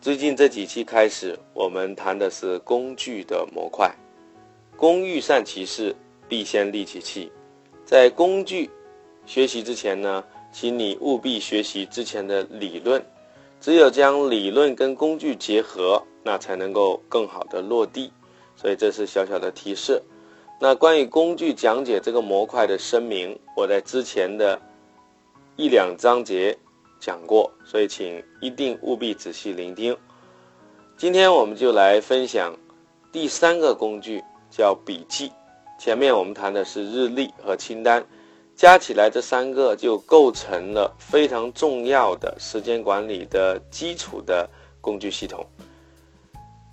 最近这几期开始，我们谈的是工具的模块。工欲善其事，必先利其器。在工具学习之前呢，请你务必学习之前的理论。只有将理论跟工具结合，那才能够更好的落地。所以这是小小的提示。那关于工具讲解这个模块的声明，我在之前的一两章节。讲过，所以请一定务必仔细聆听。今天我们就来分享第三个工具，叫笔记。前面我们谈的是日历和清单，加起来这三个就构成了非常重要的时间管理的基础的工具系统。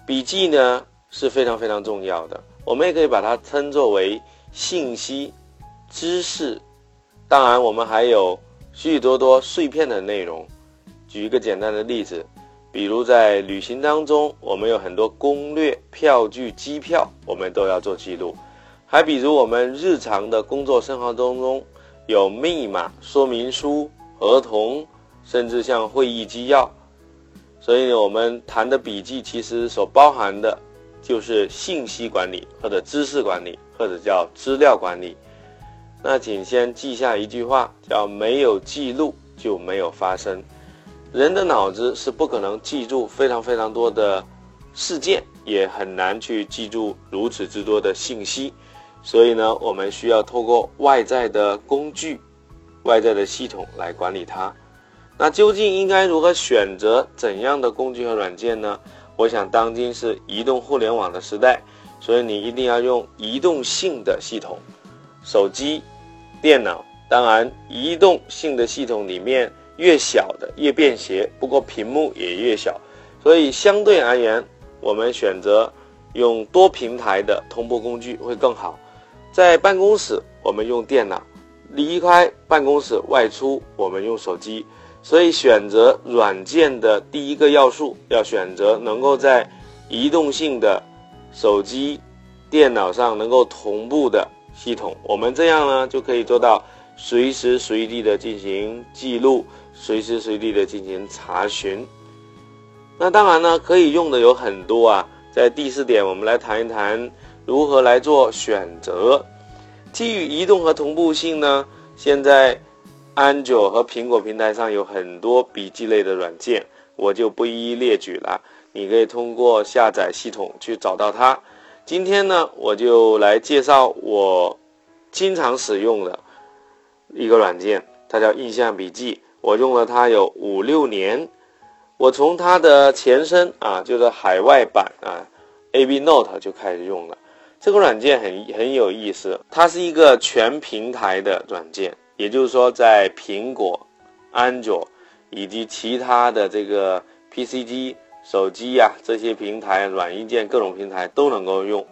笔记呢是非常非常重要的，我们也可以把它称作为信息、知识。当然，我们还有。许许多多碎片的内容，举一个简单的例子，比如在旅行当中，我们有很多攻略、票据、机票，我们都要做记录；还比如我们日常的工作生活当中，有密码、说明书、合同，甚至像会议纪要。所以，我们谈的笔记其实所包含的，就是信息管理，或者知识管理，或者叫资料管理。那请先记下一句话，叫“没有记录就没有发生”。人的脑子是不可能记住非常非常多的事件，也很难去记住如此之多的信息。所以呢，我们需要透过外在的工具、外在的系统来管理它。那究竟应该如何选择怎样的工具和软件呢？我想，当今是移动互联网的时代，所以你一定要用移动性的系统，手机。电脑当然，移动性的系统里面越小的越便携，不过屏幕也越小，所以相对而言，我们选择用多平台的同步工具会更好。在办公室，我们用电脑；离开办公室外出，我们用手机。所以，选择软件的第一个要素，要选择能够在移动性的手机、电脑上能够同步的。系统，我们这样呢就可以做到随时随地的进行记录，随时随地的进行查询。那当然呢，可以用的有很多啊。在第四点，我们来谈一谈如何来做选择。基于移动和同步性呢，现在安卓和苹果平台上有很多笔记类的软件，我就不一一列举了。你可以通过下载系统去找到它。今天呢，我就来介绍我经常使用的一个软件，它叫印象笔记。我用了它有五六年。我从它的前身啊，就是海外版啊，AB Note 就开始用了。这个软件很很有意思，它是一个全平台的软件，也就是说，在苹果、安卓以及其他的这个 PC 机。手机呀，这些平台、软硬件各种平台都能够用，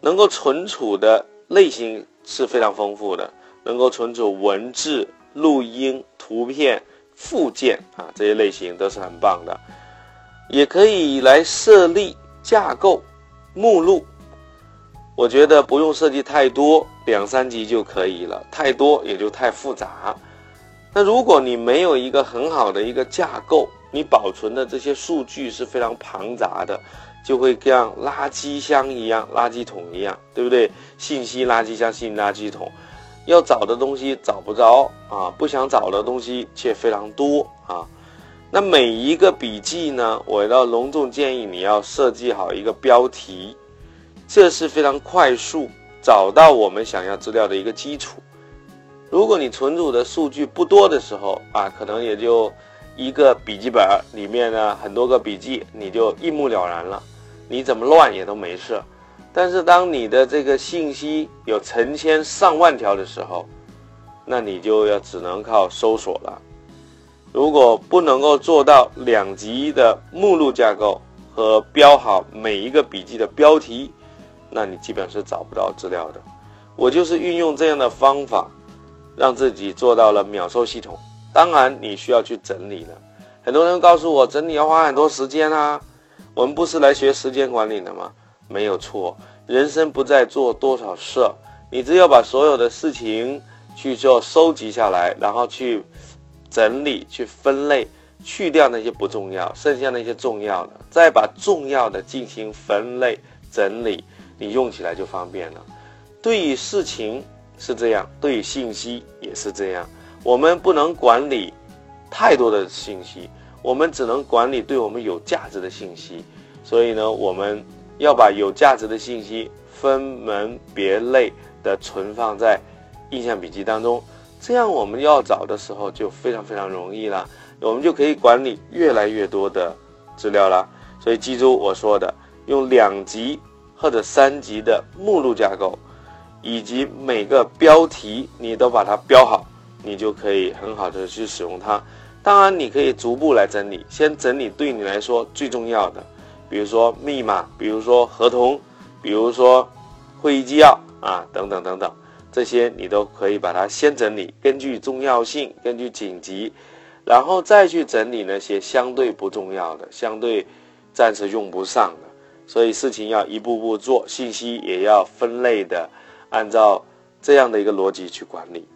能够存储的类型是非常丰富的，能够存储文字、录音、图片、附件啊，这些类型都是很棒的。也可以来设立架构、目录，我觉得不用设计太多，两三级就可以了，太多也就太复杂。那如果你没有一个很好的一个架构，你保存的这些数据是非常庞杂的，就会像垃圾箱一样、垃圾桶一样，对不对？信息垃圾箱、信息垃圾桶，要找的东西找不着啊，不想找的东西却非常多啊。那每一个笔记呢，我要隆重建议你要设计好一个标题，这是非常快速找到我们想要资料的一个基础。如果你存储的数据不多的时候啊，可能也就。一个笔记本里面呢，很多个笔记，你就一目了然了，你怎么乱也都没事。但是当你的这个信息有成千上万条的时候，那你就要只能靠搜索了。如果不能够做到两级的目录架构和标好每一个笔记的标题，那你基本是找不到资料的。我就是运用这样的方法，让自己做到了秒收系统。当然，你需要去整理了。很多人告诉我，整理要花很多时间啊。我们不是来学时间管理的吗？没有错，人生不在做多少事，你只要把所有的事情去做收集下来，然后去整理、去分类。去掉那些不重要，剩下那些重要的，再把重要的进行分类整理，你用起来就方便了。对于事情是这样，对于信息也是这样。我们不能管理太多的信息，我们只能管理对我们有价值的信息。所以呢，我们要把有价值的信息分门别类的存放在印象笔记当中，这样我们要找的时候就非常非常容易了。我们就可以管理越来越多的资料了，所以记住我说的，用两级或者三级的目录架构，以及每个标题你都把它标好，你就可以很好的去使用它。当然，你可以逐步来整理，先整理对你来说最重要的，比如说密码，比如说合同，比如说会议纪要啊，等等等等，这些你都可以把它先整理，根据重要性，根据紧急。然后再去整理那些相对不重要的、相对暂时用不上的，所以事情要一步步做，信息也要分类的，按照这样的一个逻辑去管理。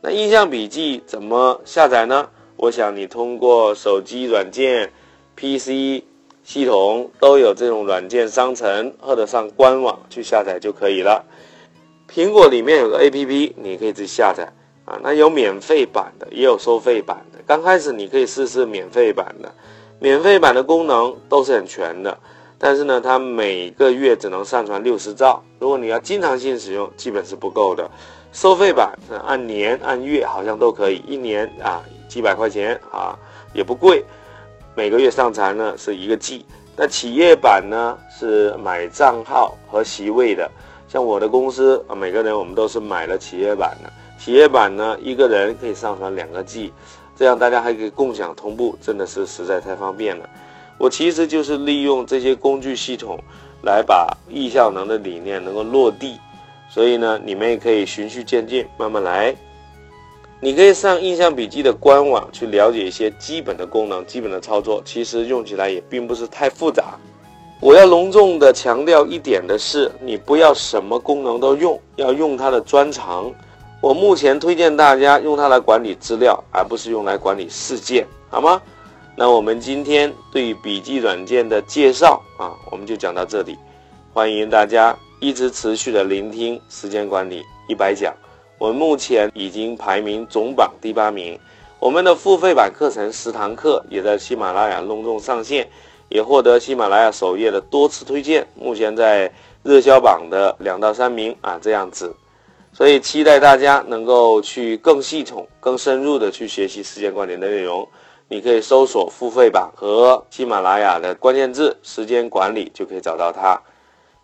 那印象笔记怎么下载呢？我想你通过手机软件、PC 系统都有这种软件商城或者上官网去下载就可以了。苹果里面有个 APP，你可以自己下载。啊，那有免费版的，也有收费版的。刚开始你可以试试免费版的，免费版的功能都是很全的，但是呢，它每个月只能上传六十兆。如果你要经常性使用，基本是不够的。收费版按年按月好像都可以，一年啊几百块钱啊也不贵，每个月上传呢是一个 G。那企业版呢是买账号和席位的，像我的公司啊，每个人我们都是买了企业版的。企业版呢，一个人可以上传两个 G，这样大家还可以共享同步，真的是实在太方便了。我其实就是利用这些工具系统，来把易效能的理念能够落地。所以呢，你们也可以循序渐进，慢慢来。你可以上印象笔记的官网去了解一些基本的功能、基本的操作，其实用起来也并不是太复杂。我要隆重的强调一点的是，你不要什么功能都用，要用它的专长。我目前推荐大家用它来管理资料，而不是用来管理事件，好吗？那我们今天对于笔记软件的介绍啊，我们就讲到这里。欢迎大家一直持续的聆听时间管理一百讲。我们目前已经排名总榜第八名。我们的付费版课程十堂课也在喜马拉雅隆重上线，也获得喜马拉雅首页的多次推荐，目前在热销榜的两到三名啊，这样子。所以期待大家能够去更系统、更深入的去学习时间管理的内容。你可以搜索付费版和喜马拉雅的关键字“时间管理”，就可以找到它。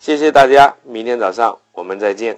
谢谢大家，明天早上我们再见。